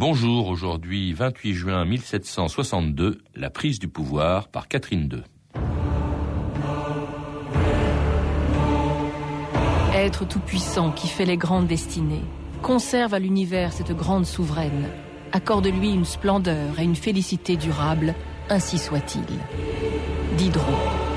Bonjour, aujourd'hui 28 juin 1762, la prise du pouvoir par Catherine II. Être tout-puissant qui fait les grandes destinées, conserve à l'univers cette grande souveraine, accorde-lui une splendeur et une félicité durable, ainsi soit-il. Diderot.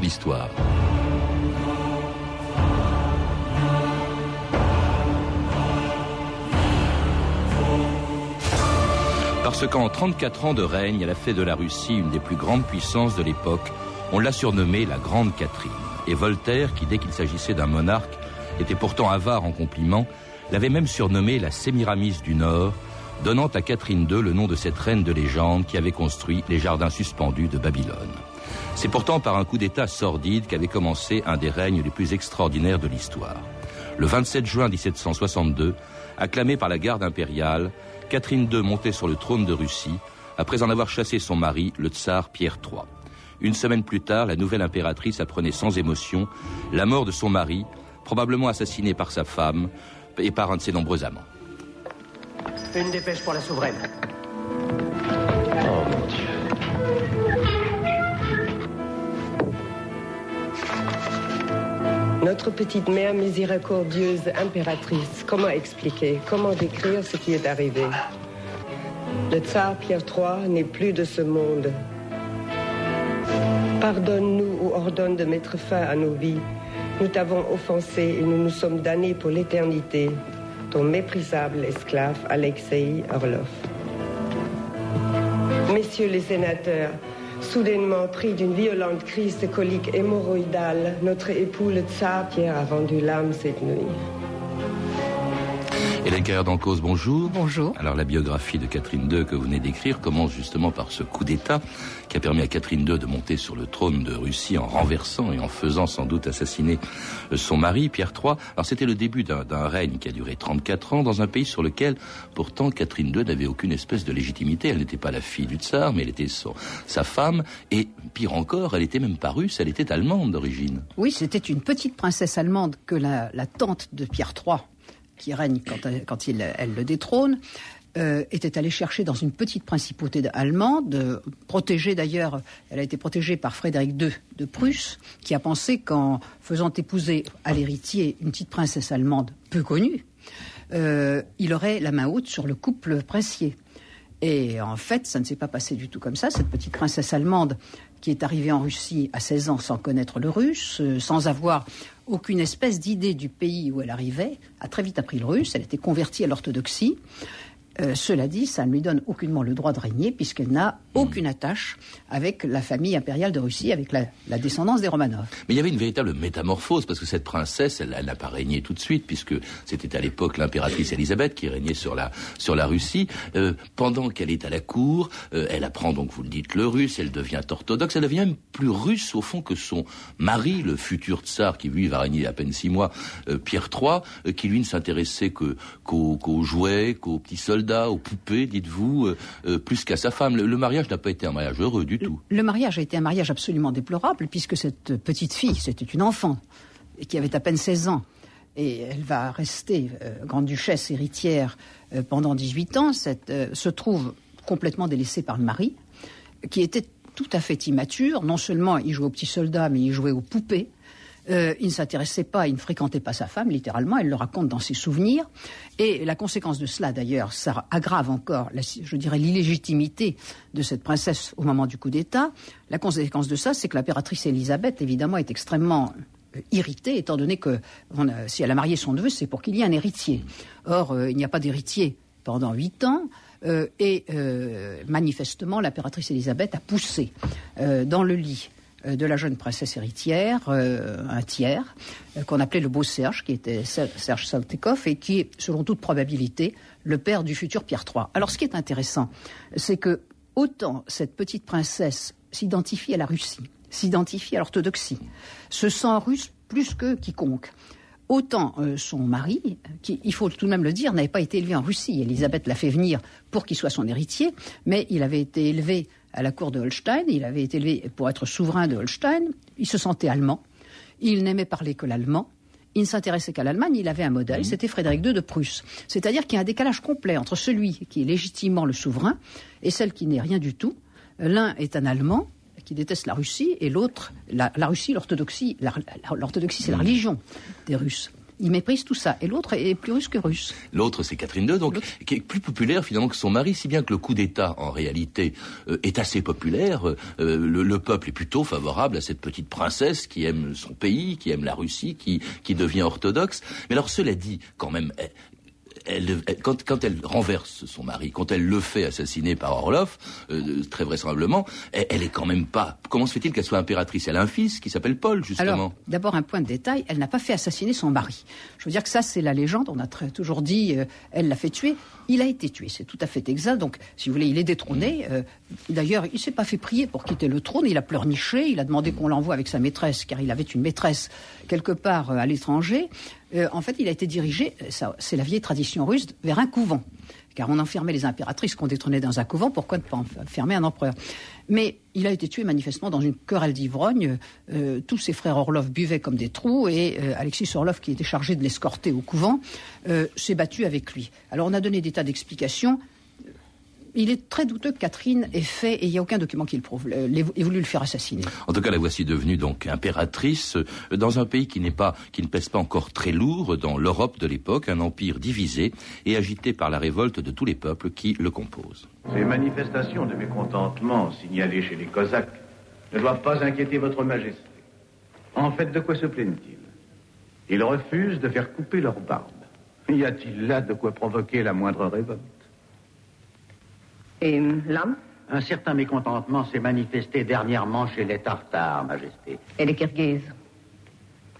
D'histoire. Parce qu'en 34 ans de règne, elle a fait de la Russie une des plus grandes puissances de l'époque. On l'a surnommée la Grande Catherine. Et Voltaire, qui dès qu'il s'agissait d'un monarque, était pourtant avare en compliments, l'avait même surnommée la Sémiramis du Nord, donnant à Catherine II le nom de cette reine de légende qui avait construit les jardins suspendus de Babylone. C'est pourtant par un coup d'État sordide qu'avait commencé un des règnes les plus extraordinaires de l'histoire. Le 27 juin 1762, acclamée par la garde impériale, Catherine II montait sur le trône de Russie après en avoir chassé son mari, le tsar Pierre III. Une semaine plus tard, la nouvelle impératrice apprenait sans émotion la mort de son mari, probablement assassiné par sa femme et par un de ses nombreux amants. Une dépêche pour la souveraine. Notre petite mère miséricordieuse impératrice, comment expliquer, comment décrire ce qui est arrivé? Le tsar Pierre III n'est plus de ce monde. Pardonne-nous ou ordonne de mettre fin à nos vies. Nous t'avons offensé et nous nous sommes damnés pour l'éternité. Ton méprisable esclave Alexei Orlov. Messieurs les sénateurs, Soudainement pris d'une violente crise de colique hémorroïdale, notre époux le tsar Pierre a rendu l'âme cette nuit. Hélène Carrère cause, bonjour. Bonjour. Alors la biographie de Catherine II que vous venez d'écrire commence justement par ce coup d'État qui a permis à Catherine II de monter sur le trône de Russie en renversant et en faisant sans doute assassiner euh, son mari, Pierre III. Alors c'était le début d'un règne qui a duré 34 ans dans un pays sur lequel pourtant Catherine II n'avait aucune espèce de légitimité. Elle n'était pas la fille du tsar, mais elle était sa femme et pire encore, elle était même pas russe, elle était allemande d'origine. Oui, c'était une petite princesse allemande que la, la tante de Pierre III qui règne quand, elle, le détrône, euh, était allée chercher dans une petite principauté allemande, protégée d'ailleurs, elle a été protégée par Frédéric II de Prusse, qui a pensé qu'en faisant épouser à l'héritier une petite princesse allemande peu connue, euh, il aurait la main haute sur le couple princier. Et en fait, ça ne s'est pas passé du tout comme ça. Cette petite princesse allemande qui est arrivée en Russie à 16 ans sans connaître le russe, euh, sans avoir aucune espèce d'idée du pays où elle arrivait, a très vite appris le russe, elle était convertie à l'orthodoxie. Euh, cela dit, ça ne lui donne aucunement le droit de régner puisqu'elle n'a aucune attache avec la famille impériale de Russie, avec la, descendance des Romanov. Mais il y avait une véritable métamorphose parce que cette princesse, elle n'a pas régné tout de suite puisque c'était à l'époque l'impératrice Élisabeth qui régnait sur la, sur la Russie. Euh, pendant qu'elle est à la cour, euh, elle apprend donc, vous le dites, le russe, elle devient orthodoxe, elle devient même plus russe au fond que son mari, le futur tsar qui lui va régner à peine six mois, Pierre III, qui lui ne s'intéressait que qu'aux jouets, qu'aux petits soldats aux poupées, dites-vous, euh, euh, plus qu'à sa femme. Le, mariage n'a pas été un mariage heureux du tout. Le, mariage a été un mariage absolument déplorable, puisque cette petite fille, c'était une enfant, qui avait à peine 16 ans, et elle va rester euh, grande-duchesse héritière pendant 18 ans, se trouve complètement délaissée par le mari, qui était tout à fait immature. Non seulement il jouait aux petits soldats, mais il jouait aux poupées. Euh, il ne s'intéressait pas, il ne fréquentait pas sa femme, littéralement, elle le raconte dans ses souvenirs. Et la conséquence de cela, d'ailleurs, ça aggrave encore, je dirais, l'illégitimité de cette princesse au moment du coup d'État. La conséquence de ça, c'est que l'impératrice Élisabeth, évidemment, est extrêmement euh, irritée, étant donné que si elle a marié son neveu, c'est pour qu'il y ait un héritier. Or, euh, il n'y a pas d'héritier pendant huit ans. et manifestement, l'impératrice Élisabeth a poussé dans le lit euh, de la jeune princesse héritière, euh, un tiers, euh, qu'on appelait le beau Serge, qui était Serge Saltykov, et qui est, selon toute probabilité, le père du futur Pierre III. Alors, ce qui est intéressant, c'est que autant cette petite princesse s'identifie à la Russie, s'identifie à l'orthodoxie, se sent russe plus que quiconque. Autant euh, son mari, qui, il faut tout de même le dire, n'avait pas été élevé en Russie. Elisabeth l'a fait venir pour qu'il soit son héritier, mais il avait été élevé à la cour de Holstein, il avait été élevé pour être souverain de Holstein, il se sentait allemand, il n'aimait parler que l'allemand, il ne s'intéressait qu'à l'Allemagne, il avait un modèle, mmh. c'était Frédéric II de Prusse. C'est-à-dire qu'il y a un décalage complet entre celui qui est légitimement le souverain et celle qui n'est rien du tout. L'un est un Allemand qui déteste la Russie et l'autre, la, Russie, l'orthodoxie. L'orthodoxie, c'est la mmh. religion des Russes il méprise tout ça. Et l'autre est plus russe que russe. L'autre, c'est Catherine II, donc, qui est plus populaire finalement que son mari, si bien que le coup d'État, en réalité, euh, est assez populaire. Euh, le, peuple est plutôt favorable à cette petite princesse qui aime son pays, qui aime la Russie, qui, qui devient orthodoxe. Mais alors, cela dit, quand même, elle, quand, quand, elle renverse son mari, quand elle le fait assassiner par Orloff, euh, très vraisemblablement, elle, est quand même pas. Comment se fait-il qu'elle soit impératrice? Elle a un fils qui s'appelle Paul, justement. D'abord un point de détail, elle n'a pas fait assassiner son mari. Je veux dire que ça, c'est la légende. On a toujours dit, euh, elle l'a fait tuer. Il a été tué, c'est tout à fait exact. Donc, si vous voulez, il est détrôné. Euh, d'ailleurs, il s'est pas fait prier pour quitter le trône. Il a pleurniché. Il a demandé qu'on l'envoie avec sa maîtresse, car il avait une maîtresse quelque part à l'étranger. Euh, en fait, il a été dirigé, c'est la vieille tradition russe, vers un couvent. Car on enfermait les impératrices qu'on détrônait dans un couvent, pourquoi ne pas enfermer un empereur? Mais il a été tué manifestement dans une querelle d'ivrogne. Euh, tous ses frères Orlov buvaient comme des trous et euh, Alexis Orlov, qui était chargé de l'escorter au couvent, s'est battu avec lui. Alors on a donné des tas d'explications il est très douteux que Catherine ait fait, et il n'y a aucun document qui le prouve, ait voulu le faire assassiner. En tout cas, la voici devenue donc impératrice euh, dans un pays qui n'est pas, qui ne pèse pas encore très lourd dans l'Europe de l'époque, un empire divisé et agité par la révolte de tous les peuples qui le composent. Ces manifestations de mécontentement signalées chez les Cosaques ne doivent pas inquiéter votre majesté. En fait, de quoi se plaignent-ils? Ils refusent de faire couper leur barbe. Y a-t-il là de quoi provoquer la moindre révolte? Et l'homme Un certain mécontentement s'est manifesté dernièrement chez les Tartares, Majesté. Et les Kirghizes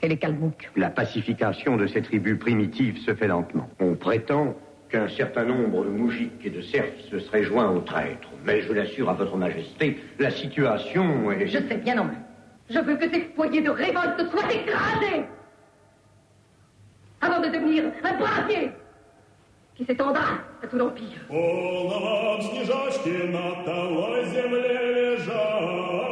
Et les Kalmouks La pacification de ces tribus primitives se fait lentement. On prétend qu'un certain nombre de moujiks et de serfs se seraient joints aux traîtres. Mais je l'assure à votre majesté, la situation est... Je sais bien, non. Je veux que ces foyers de révolte soient écrasés avant de devenir un И с этого да, который пьет. Полно вам, снежочки, на талой земле лежат.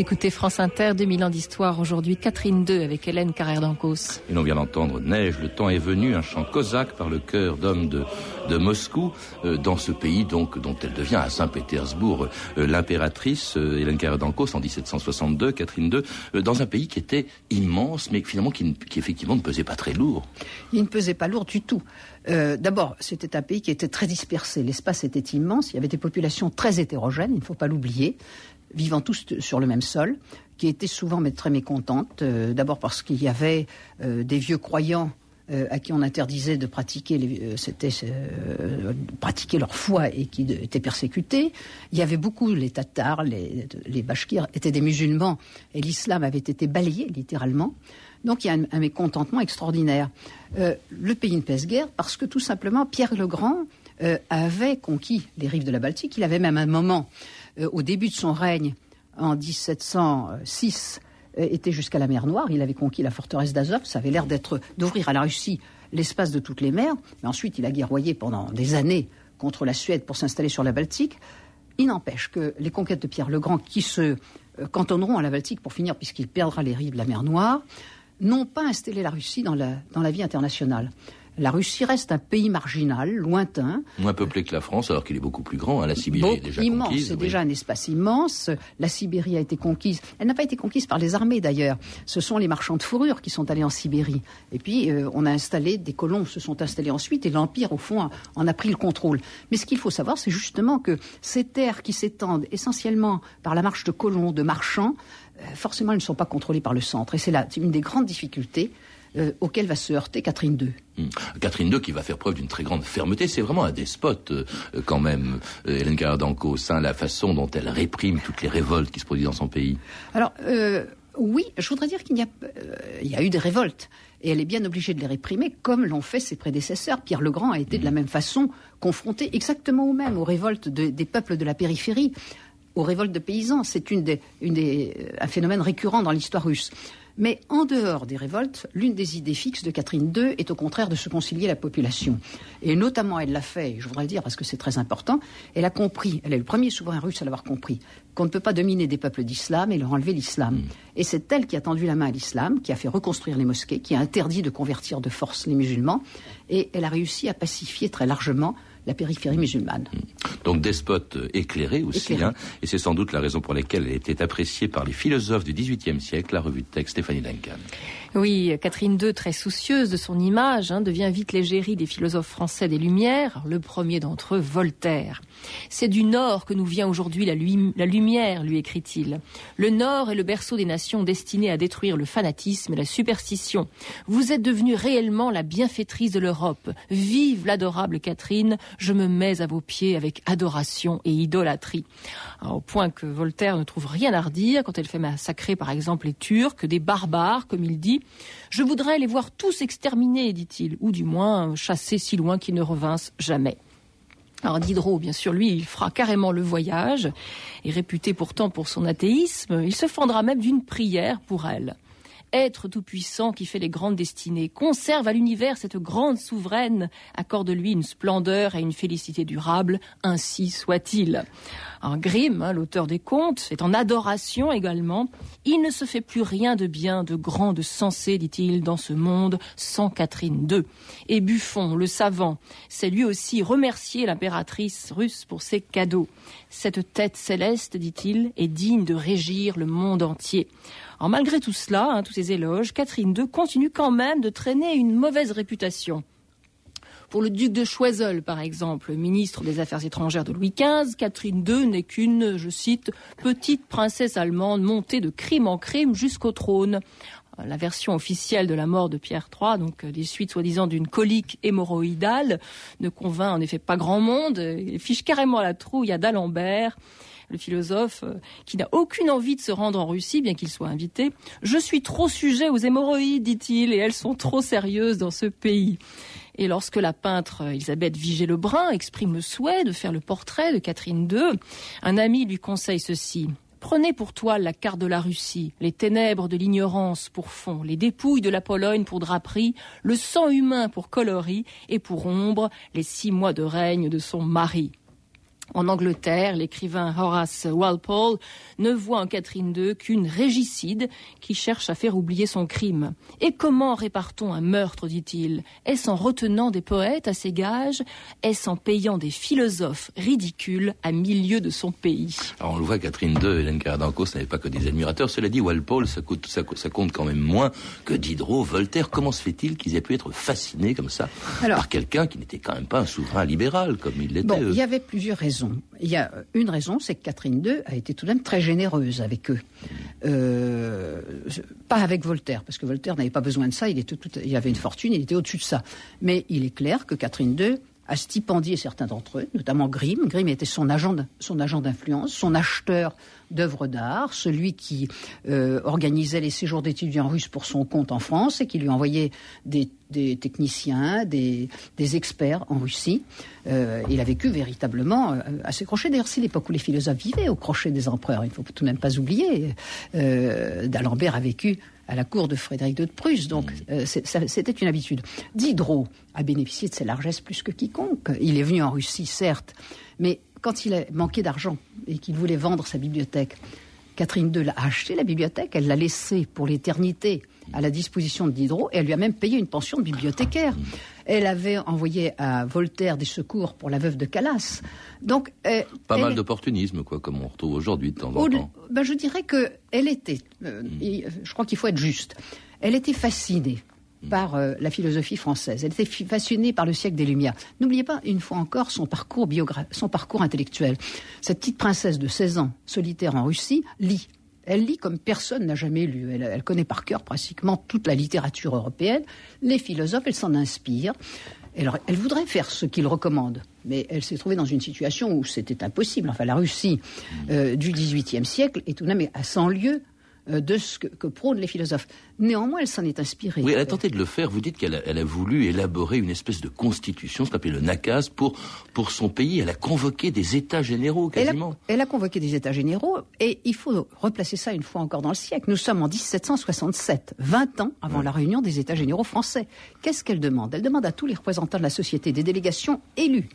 Écoutez France Inter, 2000 ans d'histoire. Aujourd'hui, Catherine II avec Hélène Carrère d'Ancos. Et l'on vient d'entendre Neige, le temps est venu, un chant cosaque par le cœur d'hommes de, de Moscou, euh, dans ce pays donc dont elle devient à Saint-Pétersbourg euh, l'impératrice, euh, Hélène Carrère d'Ancos en 1762, Catherine II, dans un pays qui était immense, mais finalement qui, qui, effectivement ne pesait pas très lourd. Il ne pesait pas lourd du tout. D'abord, c'était un pays qui était très dispersé. L'espace était immense. Il y avait des populations très hétérogènes, il ne faut pas l'oublier vivant tous sur le même sol, qui étaient souvent très mécontentes. Euh, d'abord parce qu'il y avait euh, des vieux croyants euh, à qui on interdisait de pratiquer, leur foi et qui étaient persécutés. Il y avait beaucoup les Tatars, les, les Bashkirs étaient des musulmans et l'islam avait été balayé littéralement. Donc il y a un, mécontentement extraordinaire. le pays ne pèse guère parce que tout simplement Pierre le Grand avait conquis les rives de la Baltique. Il avait même un moment euh, au début de son règne, en 1706, euh, était jusqu'à la mer Noire. Il avait conquis la forteresse d'Azov. Ça avait l'air d'être d'ouvrir à la Russie l'espace de toutes les mers. Mais ensuite, il a guerroyé pendant des années contre la Suède pour s'installer sur la Baltique. Il n'empêche que les conquêtes de Pierre le Grand, qui se euh, cantonneront à la Baltique pour finir, puisqu'il perdra les rives de la mer Noire, n'ont pas installé la Russie dans la, dans la vie internationale. La Russie reste un pays marginal, lointain. Moins peuplé que la France, alors qu'il est beaucoup plus grand. Hein. La Sibérie est déjà immense, conquise. C'est déjà un espace immense. La Sibérie a été conquise. Elle n'a pas été conquise par les armées d'ailleurs. Ce sont les marchands de fourrure qui sont allés en Sibérie. Et puis euh, on a installé des colons, se sont installés ensuite, et l'empire au fond en a pris le contrôle. Mais ce qu'il faut savoir, c'est justement que ces terres qui s'étendent essentiellement par la marche de colons, de marchands, euh, forcément, elles ne sont pas contrôlées par le centre. Et c'est là une des grandes difficultés euh, auxquelles va se heurter Catherine II. Hmm. Catherine II qui va faire preuve d'une très grande fermeté, c'est vraiment un despote euh, quand même, Hélène Gardancos, hein, la façon dont elle réprime toutes les révoltes qui se produisent dans son pays. Alors, oui, je voudrais dire qu'il y, y, a eu des révoltes. Et elle est bien obligée de les réprimer, comme l'ont fait ses prédécesseurs. Pierre le Grand a été de la même façon confronté exactement au même, aux révoltes de, des peuples de la périphérie aux révoltes de paysans. C'est une des, une des, un phénomène récurrent dans l'histoire russe. Mais en dehors des révoltes, l'une des idées fixes de Catherine II est au contraire de se concilier la population. Et notamment, elle l'a fait, je voudrais le dire parce que c'est très important, elle a compris, elle est le premier souverain russe à l'avoir compris, qu'on ne peut pas dominer des peuples d'islam et leur enlever l'islam. Et c'est elle qui a tendu la main à l'islam, qui a fait reconstruire les mosquées, qui a interdit de convertir de force les musulmans, et elle a réussi à pacifier très largement la périphérie musulmane. Donc despote éclairé aussi, Hein, et c'est sans doute la raison pour laquelle elle était appréciée par les philosophes du XVIIIe siècle, la revue de texte Stéphanie Duncan. Oui, Catherine II, très soucieuse de son image, hein, devient vite l'égérie des philosophes français des Lumières, le premier d'entre eux, Voltaire. C'est du Nord que nous vient aujourd'hui la, lumière, lui écrit-il. Le Nord est le berceau des nations destinées à détruire le fanatisme et la superstition. Vous êtes devenue réellement la bienfaitrice de l'Europe. Vive l'adorable Catherine, je me mets à vos pieds avec adoration et idolâtrie. au point que Voltaire ne trouve rien à redire quand elle fait massacrer par exemple les Turcs, des barbares, comme il dit. Je voudrais les voir tous exterminés, dit-il, ou du moins chassés si loin qu'ils ne revinssent jamais. Alors Diderot, bien sûr, lui, il fera carrément le voyage, et réputé pourtant pour son athéisme, il se fendra même d'une prière pour elle être tout-puissant qui fait les grandes destinées, conserve à l'univers cette grande souveraine, accorde-lui une splendeur et une félicité durable, ainsi soit-il. Un Grimm, hein, l'auteur des contes, est en adoration également. Il ne se fait plus rien de bien, de grand, de sensé, dit-il, dans ce monde sans Catherine II. Et Buffon, le savant, sait lui aussi remercier l'impératrice russe pour ses cadeaux. Cette tête céleste, dit-il, est digne de régir le monde entier. Alors malgré tout cela, hein, tous ces éloges, Catherine II continue quand même de traîner une mauvaise réputation. Pour le duc de Choiseul, par exemple, ministre des Affaires étrangères de Louis XV, Catherine II n'est qu'une, je cite, petite princesse allemande montée de crime en crime jusqu'au trône. La version officielle de la mort de Pierre III, donc des suites soi-disant d'une colique hémorroïdale, ne convainc en effet pas grand monde. Il fiche carrément à la trouille à d'Alembert le philosophe, euh, qui n'a aucune envie de se rendre en Russie, bien qu'il soit invité. Je suis trop sujet aux hémorroïdes, dit-il, et elles sont trop sérieuses dans ce pays. Et lorsque la peintre Elisabeth Vigée-Lebrun exprime le souhait de faire le portrait de Catherine II, un ami lui conseille ceci. Prenez pour toile la carte de la Russie, les ténèbres de l'ignorance pour fond, les dépouilles de la Pologne pour draperie, le sang humain pour coloris et pour ombre les six mois de règne de son mari. En Angleterre, l'écrivain Horace Walpole ne voit en Catherine II qu'une régicide qui cherche à faire oublier son crime. Et comment répare-t-on un meurtre, dit-il? Est-ce en retenant des poètes à ses gages? Est-ce en payant des philosophes ridicules à milieu de son pays? Alors on le voit, Catherine II, Hélène Caradanco, ce n'avait pas que des admirateurs. Cela dit, Walpole, ça, compte quand même moins que Diderot, Voltaire. Comment se fait-il qu'ils aient pu être fascinés comme ça par quelqu'un qui n'était quand même pas un souverain libéral comme il l'était Bon, il y avait plusieurs raisons. Il y a une raison, c'est que Catherine II a été tout de même très généreuse avec eux. Euh, pas avec Voltaire, parce que Voltaire n'avait pas besoin de ça, il, était tout, il avait une fortune, il était au-dessus de ça. Mais il est clair que Catherine II a stipendié certains d'entre eux, notamment Grimm. Grimm était son agent, son agent d'influence, son acheteur d'œuvres d'art, celui qui euh, organisait les séjours d'étudiants russes pour son compte en France et qui lui envoyait des, techniciens, des, experts en Russie. Euh, il a vécu véritablement euh, à ses crochets. D'ailleurs, c'est l'époque où les philosophes vivaient au crochet des empereurs. Il ne faut tout de même pas oublier. D'Alembert a vécu à la cour de Frédéric II de Prusse. Donc, c'était une habitude. Diderot a bénéficié de ses largesses plus que quiconque. Il est venu en Russie, certes, mais quand il a manqué d'argent et qu'il voulait vendre sa bibliothèque, Catherine II l'a acheté, la bibliothèque, elle l'a laissée pour l'éternité à la disposition de Diderot et elle lui a même payé une pension de bibliothécaire. Elle avait envoyé à Voltaire des secours pour la veuve de Calas. Donc, euh, pas elle- mal d'opportunisme, quoi, comme on retrouve aujourd'hui de temps en temps. ben, je dirais que elle était, euh, et, euh, je crois qu'il faut être juste, elle était fascinée par euh, la philosophie française. Elle était fascinée par le siècle des Lumières. N'oubliez pas, une fois encore, son parcours biogra- son parcours intellectuel. Cette petite princesse de 16 ans, solitaire en Russie, lit. Elle lit comme personne n'a jamais lu. Elle, elle connaît par cœur pratiquement toute la littérature européenne. Les philosophes, elle s'en inspire. Elle, elle voudrait faire ce qu'ils recommandent, mais elle s'est trouvée dans une situation où c'était impossible. Enfin, la Russie euh, du XVIIIe siècle est tout de même à 100 lieues de ce que, que prônent les philosophes. Néanmoins, elle s'en est inspirée. Oui, elle a tenté de le faire. Vous dites qu'elle a, voulu élaborer une espèce de constitution, ce qu'on appelle le NACAS, pour, pour son pays. Elle a convoqué des États généraux, Elle a, quasiment. elle a convoqué des États généraux et il faut replacer ça une fois encore dans le siècle. Nous sommes en 1767, 20 ans avant la réunion des États généraux français. Qu'est-ce qu'elle demande? Elle demande à tous les représentants de la société, des délégations élues,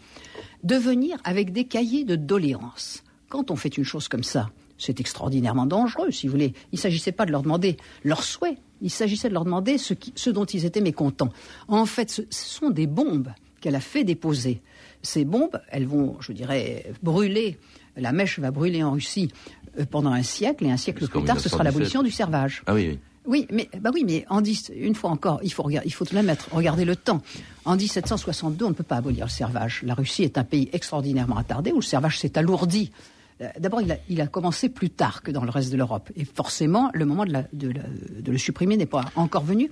de venir avec des cahiers de doléances. Quand on fait une chose comme ça, c'est extraordinairement dangereux, si vous voulez. Il ne s'agissait pas de leur demander leurs souhaits, il s'agissait de leur demander ce, qui- ce dont ils étaient mécontents. En fait, ce, ce sont des bombes qu'elle a fait déposer. Ces bombes, elles vont, je dirais, brûler. La mèche va brûler en Russie euh, pendant un siècle, et un siècle plus tard, ce sera 1917. l'abolition du servage. Ah oui, oui. Oui, mais bah oui, mais en une fois encore, il faut il faut tout être, regarder le temps. En 1762, on ne peut pas abolir le servage. La Russie est un pays extraordinairement attardé où le servage s'est alourdi. Euh, D'abord, il a, il a commencé plus tard que dans le reste de l'Europe, et forcément, le moment de, la- de la- de le supprimer n'est pas encore venu.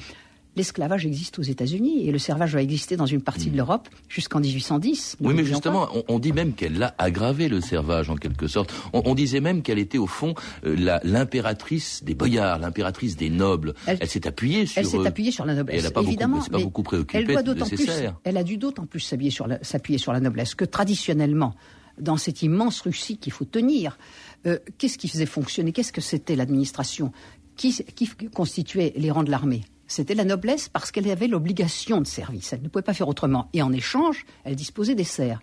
L'esclavage existe aux États-Unis et le servage va exister dans une partie de l'Europe jusqu'en 1810. ne Oui, mais justement, on, on dit même qu'elle l'a aggravé le servage en quelque sorte. On, on disait même qu'elle était au fond euh, l'impératrice des boyards, l'impératrice des nobles. Elle, Elle- s'est appuyée sur. Elle s'est appuyée sur la noblesse. et elle n'a pas beaucoup- évidemment, s'est pas beaucoup préoccupée elle doit de d'autant ses plus. Elle a dû d'autant plus s'appuyer sur, la, sur la noblesse que traditionnellement, dans cette immense Russie qu'il faut tenir, euh, qu'est-ce qui faisait fonctionner? Qu'est-ce que c'était l'administration? Qui, constituait les rangs de l'armée? C'était la noblesse parce qu'elle avait l'obligation de service. Elle ne pouvait pas faire autrement. Et en échange, elle disposait des serfs.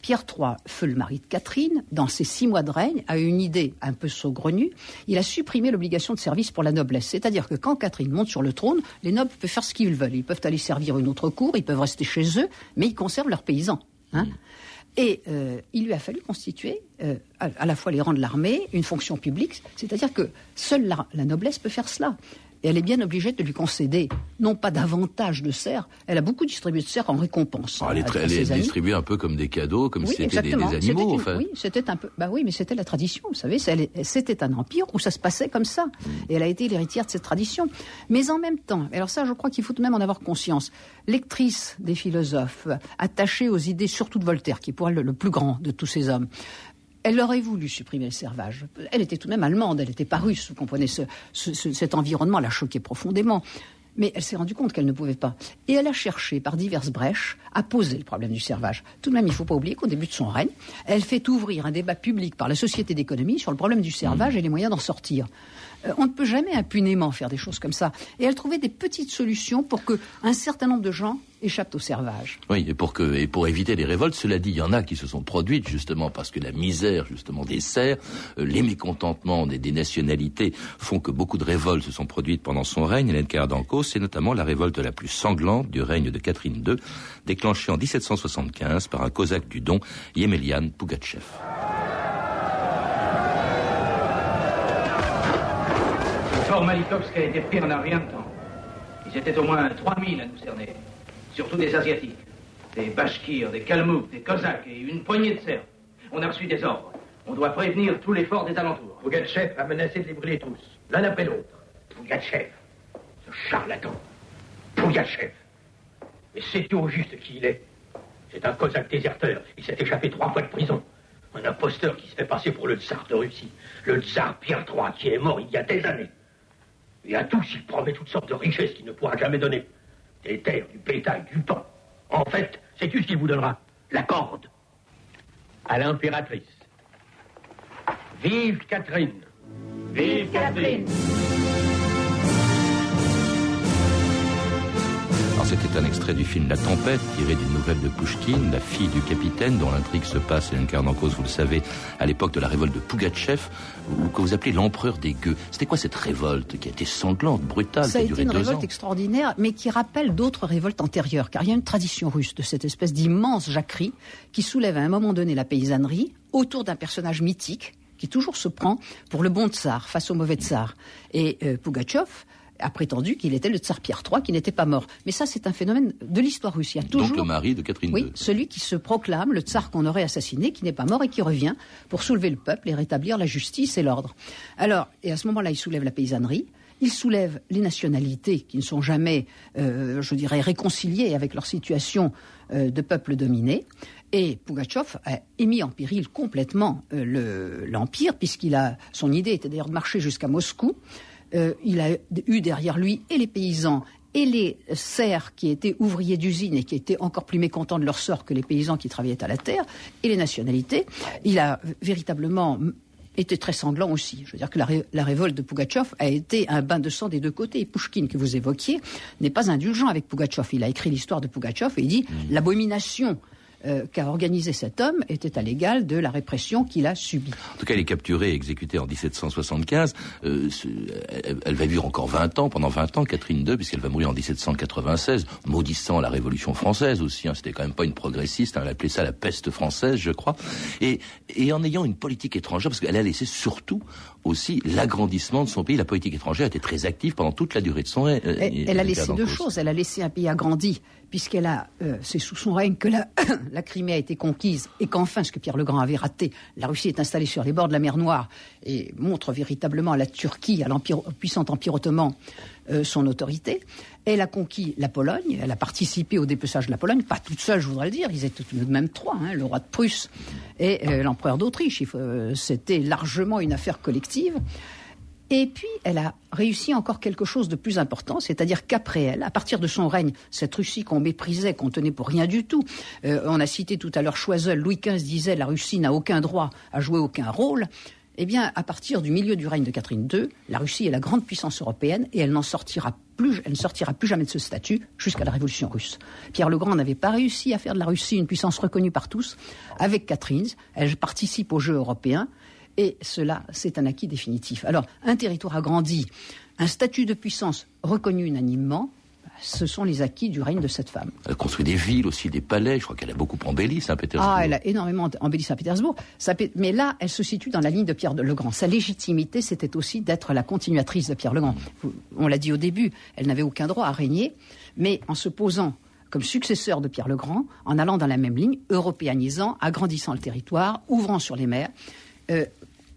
Pierre III, feu le mari de Catherine, dans ses six mois de règne, a eu une idée un peu saugrenue. Il a supprimé l'obligation de service pour la noblesse. C'est-à-dire que quand Catherine monte sur le trône, les nobles peuvent faire ce qu'ils veulent. Ils peuvent aller servir une autre cour, ils peuvent rester chez eux, mais ils conservent leurs paysans. hein. Et euh, il lui a fallu constituer euh, à, la fois les rangs de l'armée, une fonction publique, c'est-à-dire que seule la noblesse peut faire cela. Et elle est bien obligée de lui concéder, non pas davantage de serfs, elle a beaucoup distribué de serfs en récompense. Ah, elle est, elle est distribuée un peu comme des cadeaux, comme Oui, si c'était des, animaux. une- enfin. Oui, c'était un peu. Bah oui, mais c'était la tradition. Vous savez, c'était un empire où ça se passait comme ça, Mm. et elle a été l'héritière de cette tradition. Mais en même temps, et alors ça, je crois qu'il faut tout de même en avoir conscience. Lectrice des philosophes, attachée aux idées surtout de Voltaire, qui est pour elle le, le plus grand de tous ces hommes. Elle aurait voulu supprimer le servage. Elle était tout de même allemande, elle n'était pas russe. Vous comprenez, ce- ce- ce- cet environnement l'a choquée profondément. Mais elle s'est rendue compte qu'elle ne pouvait pas. Et elle a cherché, par diverses brèches, à poser le problème du servage. Tout de même, il ne faut pas oublier qu'au début de son règne, elle fait ouvrir un débat public par la Société d'économie sur le problème du servage et les moyens d'en sortir. Euh, on ne peut jamais impunément faire des choses comme ça. Et elle trouvait des petites solutions pour que un certain nombre de gens échappent au servage. Oui, et pour, que, et pour éviter les révoltes, cela dit, il y en a qui se sont produites justement parce que la misère justement des serfs, euh, les mécontentements des, nationalités font que beaucoup de révoltes se sont produites pendant son règne. Hélène Caradanco, c'est notamment la révolte la plus sanglante du règne de Catherine II, déclenchée en 1775 par un cosaque du Don, Yemelian Pugatchev. Fort Malikovsk a été pris en un rien de temps. Ils étaient au moins 3000 à nous cerner. Surtout des Asiatiques. Des Bashkirs, des Kalmouks, des Cosaques et une poignée de Serbes. On a reçu des ordres. On doit prévenir tous les forts des alentours. Pougatchev a menacé de les brûler tous, l'un après l'autre. Pougatchev, ce charlatan. Pougatchev. Mais sais-tu au juste qui il est? C'est un cosaque déserteur. Il s'est échappé trois fois de prison. Un imposteur qui se fait passer pour le tsar de Russie. Le tsar Pierre III qui est mort il y a des années. Et à tous, il promet toutes sortes de richesses qu'il ne pourra jamais donner. Des terres, du bétail, du pain. En fait, sais-tu ce qu'il vous donnera? La corde. À l'impératrice. Vive Catherine Vive Catherine Alors c'était un extrait du film La Tempête, tiré d'une nouvelle de Pushkin, la fille du capitaine, dont l'intrigue se passe, et incarne en cause, vous le savez, à l'époque de la révolte de Pugachev, ou que vous appelez l'empereur des gueux. C'était quoi cette révolte qui a été sanglante, brutale, Ça qui a été duré une deux révolte ans extraordinaire, mais qui rappelle d'autres révoltes antérieures, car il y a une tradition russe de cette espèce d'immense jacquerie qui soulève à un moment donné la paysannerie autour d'un personnage mythique qui toujours se prend pour le bon tsar face au mauvais tsar. Et euh, Pugachev a prétendu qu'il était le tsar Pierre III, qui n'était pas mort. Mais ça, c'est un phénomène de l'histoire russe. Il y a toujours Donc le mari de Catherine oui, II. celui qui se proclame le tsar qu'on aurait assassiné, qui n'est pas mort et qui revient pour soulever le peuple et rétablir la justice et l'ordre. Alors, et à ce moment-là, il soulève la paysannerie. Il soulève les nationalités qui ne sont jamais, euh, je dirais, réconciliées avec leur situation euh, de peuple dominé. Et Pugachev a émis en péril complètement euh, le- l'empire, puisqu'il a son idée était d'ailleurs de marcher jusqu'à Moscou. Euh, il a eu derrière lui et les paysans et les serfs qui étaient ouvriers d'usine et qui étaient encore plus mécontents de leur sort que les paysans qui travaillaient à la terre, et les nationalités. Il a véritablement été très sanglant aussi. Je veux dire que la, ré- la révolte de Pugachev a été un bain de sang des deux côtés. Et Pushkin, que vous évoquiez, n'est pas indulgent avec Pugachev. Il a écrit l'histoire de Pugachev et il dit l'abomination euh, qu'a organisé cet homme était à l'égal de la répression qu'il a subie. En tout cas, elle est capturée et exécutée en 1775. Euh, elle, elle va vivre encore 20 ans, pendant 20 ans, Catherine II, puisqu'elle va mourir en 1796, maudissant la Révolution française aussi. hein. C'était quand même pas une progressiste. hein. Elle appelait ça la peste française, je crois. Et, et en ayant une politique étrangère, parce qu'elle a laissé surtout aussi l'agrandissement de son pays. La politique étrangère était très active pendant toute la durée de son règne. euh, Elle, elle a laissé Nicolas deux choses. Elle a laissé un pays agrandi, puisqu'elle a, euh, c'est sous son règne que la, Crimée a été conquise et qu'enfin, ce que Pierre le Grand avait raté, la Russie est installée sur les bords de la mer Noire et montre véritablement à la Turquie, à l'empire, au puissant empire ottoman, euh, son autorité. Elle a conquis la Pologne, elle a participé au dépeçage de la Pologne, pas toute seule, je voudrais le dire, ils étaient tout de même trois, hein, le roi de Prusse et euh, l'empereur d'Autriche. C'était largement une affaire collective. Et puis, elle a réussi encore quelque chose de plus important, c'est-à-dire qu'après elle, à partir de son règne, cette Russie qu'on méprisait, qu'on tenait pour rien du tout, euh, on a cité tout à l'heure Choiseul, Louis XV disait la Russie n'a aucun droit à jouer aucun rôle. Eh bien, à partir du milieu du règne de Catherine II, la Russie est la grande puissance européenne et elle n'en sortira plus, elle ne sortira plus jamais de ce statut jusqu'à la Révolution russe. Pierre le Grand n'avait pas réussi à faire de la Russie une puissance reconnue par tous. Avec Catherine, elle participe aux Jeux européens. Et cela, c'est un acquis définitif. Alors, un territoire agrandi, un statut de puissance reconnu unanimement, ce sont les acquis du règne de cette femme. Elle a construit des villes aussi, des palais. Je crois qu'elle a beaucoup embelli Saint-Pétersbourg. Ah, elle a énormément embelli Saint-Pétersbourg. Mais là, elle se situe dans la ligne de Pierre le Grand. Sa légitimité, c'était aussi d'être la continuatrice de Pierre le Grand. Vous- On l'a dit au début, elle n'avait aucun droit à régner, mais en se posant comme successeur de Pierre le Grand, en allant dans la même ligne, européanisant, agrandissant le territoire, ouvrant sur les mers, euh,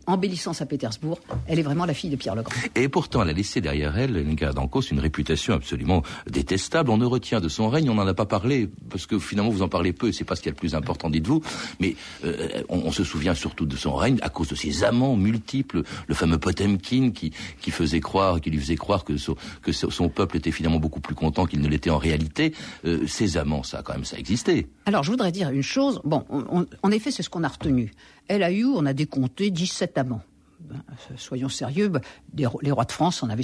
embellissant Saint-Pétersbourg, elle est vraiment la fille de Pierre le Grand. Et pourtant, elle a laissé derrière elle, Nicolas Dancos, une réputation absolument détestable. On ne retient de son règne, on n'en a pas parlé, parce que finalement vous en parlez peu, c'est pas ce qui est le plus important, dites-vous. Mais euh, on, on se souvient surtout de son règne à cause de ses amants multiples, le fameux Potemkin qui, qui faisait croire, qui lui faisait croire que, son, que son son peuple était finalement beaucoup plus content qu'il ne l'était en réalité. Euh, ses amants, ça, quand même, ça existait. Alors, je voudrais dire une chose. Bon, on- on- en effet, c'est ce qu'on a retenu. Elle a eu, on a décompté 17 amants. Ben, Soyons sérieux, ben, les rois de France en avaient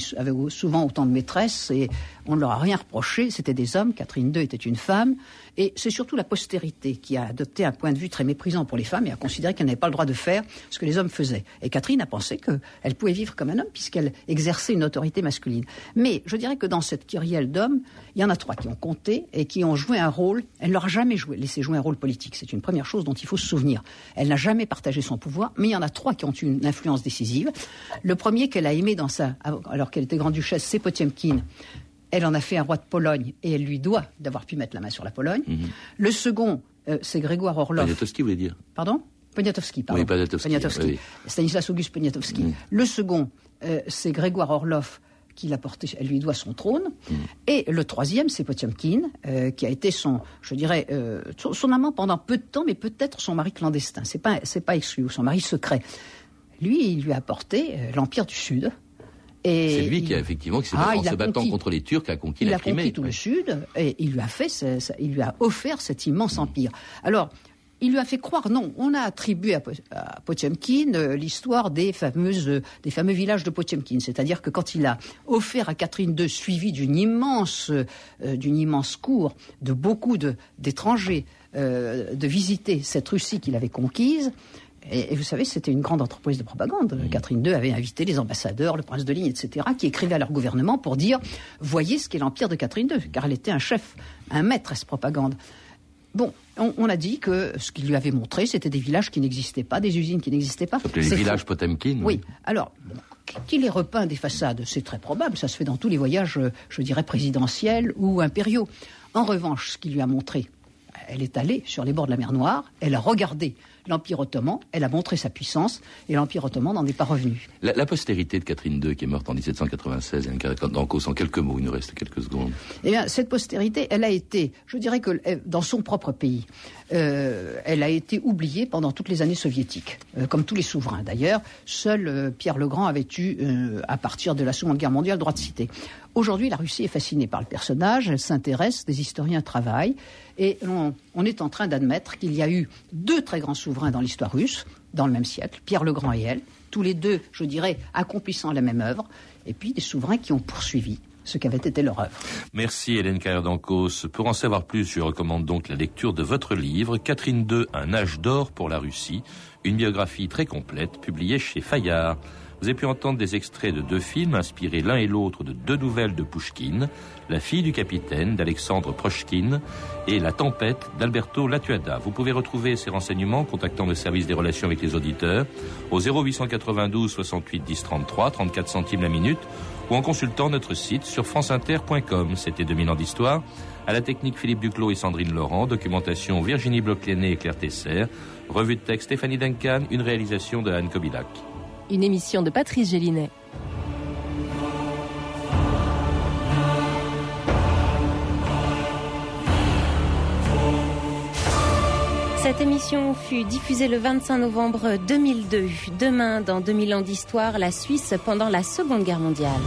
souvent autant de maîtresses et on ne leur a rien reproché. C'était des hommes, Catherine II était une femme. Et c'est surtout la postérité qui a adopté un point de vue très méprisant pour les femmes et a considéré qu'elle n'avait pas le droit de faire ce que les hommes faisaient. Et Catherine a pensé qu'elle pouvait vivre comme un homme puisqu'elle exerçait une autorité masculine. Mais je dirais que dans cette kyrielle d'hommes, il y en a trois qui ont compté et qui ont joué un rôle. Elle ne leur a jamais joué, laissé jouer un rôle politique. C'est une première chose dont il faut se souvenir. Elle n'a jamais partagé son pouvoir, mais il y en a trois qui ont eu une influence décisive. Le premier qu'elle a aimé dans sa, alors qu'elle était grand-duchesse, c'est Potiemkin. Elle en a fait un roi de Pologne et elle lui doit d'avoir pu mettre la main sur la Pologne. Le second, euh, c'est Grégoire Orlov. Poniatowski, vous voulez dire? Pardon? Poniatowski, pardon. Oui, Poniatowski, oui. Stanislas Auguste Poniatowski. Mm. Le second, euh, c'est Grégoire Orlov qui l'a porté, elle lui doit son trône. Mm. Et le troisième, c'est Potiomkin, euh, qui a été son, je dirais, son, son amant pendant peu de temps, mais peut-être son mari clandestin. C'est pas, c'est pas exclu, ou son mari secret. Lui, il lui a apporté l'Empire du Sud. C'est lui il- qui a effectivement, qui s'est Ah, en il se battant conquis. contre les Turcs, a conquis il la a conquis Crimée. tout Ouais. le Sud et il lui a fait, ce- ce- il lui a offert cet immense empire. Alors, il lui a fait croire, non, on a attribué à, Potemkin euh, l'histoire des, fameuses, des fameux villages de Potemkin. C'est-à-dire que quand il a offert à Catherine II, suivi d'une immense, euh, d'une immense cour de beaucoup d'étrangers, euh, de visiter cette Russie qu'il avait conquise, et, vous savez, c'était une grande entreprise de propagande. Mmh. Catherine II avait invité les ambassadeurs, le prince de ligne, etc., qui écrivaient à leur gouvernement pour dire voyez ce qu'est l'empire de Catherine II, car elle était un chef, un maître à cette propagande. Bon, on, a dit que ce qu'il lui avait montré, c'était des villages qui n'existaient pas, des usines qui n'existaient pas. les villages Potemkin. Oui. Alors, qu'il ait repeint des façades, c'est très probable. Ça se fait dans tous les voyages, je dirais, présidentiels ou impériaux. En revanche, ce qu'il lui a montré, elle est allée sur les bords de la mer Noire, elle a regardé l'Empire ottoman, elle a montré sa puissance, et l'Empire ottoman n'en est pas revenu. La, postérité de Catherine II, qui est morte en 1796, d'Ancos, en quelques mots, il nous reste quelques secondes. Eh bien, cette postérité, elle a été, je dirais que dans son propre pays, euh, elle a été oubliée pendant toutes les années soviétiques, euh, comme tous les souverains d'ailleurs. Seul euh, Pierre le Grand avait eu, à partir de la Seconde Guerre mondiale, droit de citer. Aujourd'hui, la Russie est fascinée par le personnage, elle s'intéresse, des historiens travaillent, et on, est en train d'admettre qu'il y a eu deux très grands souverains dans l'histoire russe, dans le même siècle, Pierre le Grand et elle, tous les deux, je dirais, accomplissant la même œuvre, et puis des souverains qui ont poursuivi ce qu'avait été leur œuvre. Merci Hélène Carrère d'Ancos. Pour en savoir plus, je recommande donc la lecture de votre livre, Catherine II, un âge d'or pour la Russie, une biographie très complète publiée chez Fayard. Vous avez pu entendre des extraits de deux films inspirés l'un et l'autre de deux nouvelles de Pushkin, La fille du capitaine d'Alexandre Prochkin et La tempête d'Alberto Latuada. Vous pouvez retrouver ces renseignements en contactant le service des relations avec les auditeurs au 0892 68 10 33, 34 centimes la minute ou en consultant notre site sur franceinter.com. C'était 2000 ans d'histoire. À la technique Philippe Duclos et Sandrine Laurent, documentation Virginie bloch et Claire Tesser, revue de texte Stéphanie Duncan, une réalisation de Anne Kobilac une émission de Patrice Gélinet. Cette émission fut diffusée le 25 novembre 2002. Demain, dans 2000 ans d'histoire, la Suisse pendant la Seconde Guerre mondiale.